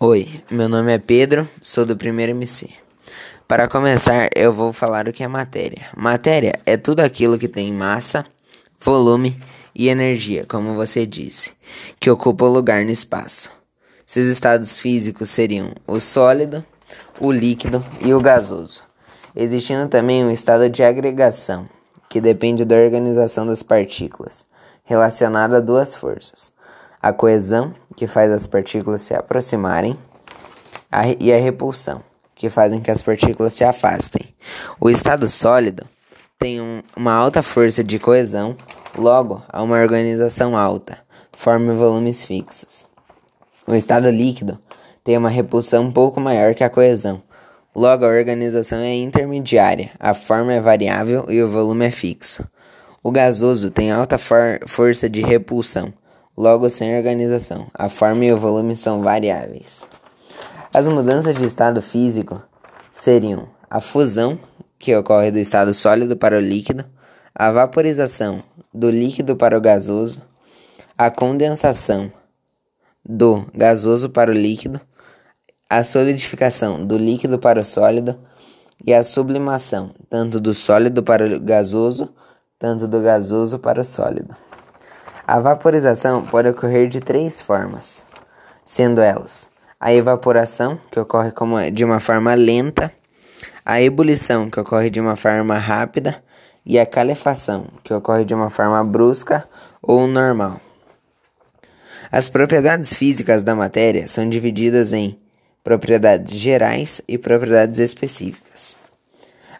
Oi, meu nome é Pedro, sou do primeiro MC. Para começar, eu vou falar o que é matéria. Matéria é tudo aquilo que tem massa, volume e energia, como você disse, que ocupa lugar no espaço. Seus estados físicos seriam o sólido, o líquido e o gasoso, existindo também um estado de agregação, que depende da organização das partículas, relacionada a duas forças a coesão, que faz as partículas se aproximarem, a, e a repulsão, que fazem que as partículas se afastem. O estado sólido tem um, uma alta força de coesão, logo, há uma organização alta, forma volumes fixos. O estado líquido tem uma repulsão um pouco maior que a coesão, logo, a organização é intermediária, a forma é variável e o volume é fixo. O gasoso tem alta for força de repulsão, logo sem organização. A forma e o volume são variáveis. As mudanças de estado físico seriam a fusão, que ocorre do estado sólido para o líquido, a vaporização, do líquido para o gasoso, a condensação, do gasoso para o líquido, a solidificação, do líquido para o sólido, e a sublimação, tanto do sólido para o gasoso, tanto do gasoso para o sólido. A vaporização pode ocorrer de três formas, sendo elas a evaporação, que ocorre como de uma forma lenta, a ebulição, que ocorre de uma forma rápida, e a calefação, que ocorre de uma forma brusca ou normal. As propriedades físicas da matéria são divididas em propriedades gerais e propriedades específicas.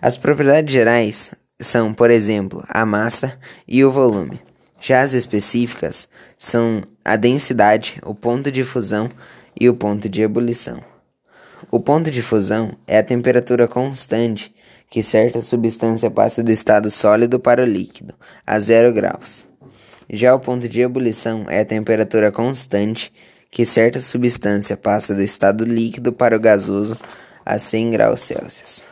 As propriedades gerais são, por exemplo, a massa e o volume. Já as específicas são a densidade, o ponto de fusão e o ponto de ebulição. O ponto de fusão é a temperatura constante que certa substância passa do estado sólido para o líquido, a zero graus. Já o ponto de ebulição é a temperatura constante que certa substância passa do estado líquido para o gasoso, a 100 graus Celsius.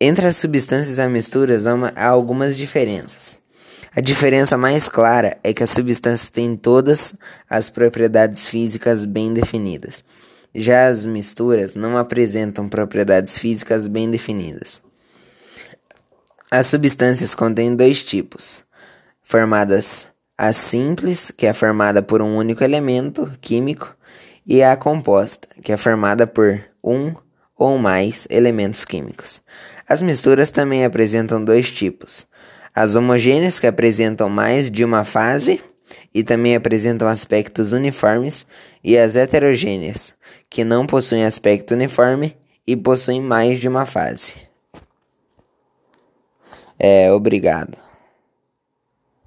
Entre as substâncias misturas há, uma, há algumas diferenças. A diferença mais clara é que as substâncias têm todas as propriedades físicas bem definidas. Já as misturas não apresentam propriedades físicas bem definidas. As substâncias contêm dois tipos: formadas a simples, que é formada por um único elemento químico, e a composta, que é formada por um ou mais elementos químicos. As misturas também apresentam dois tipos: as homogêneas, que apresentam mais de uma fase e também apresentam aspectos uniformes, e as heterogêneas, que não possuem aspecto uniforme e possuem mais de uma fase. É, obrigado.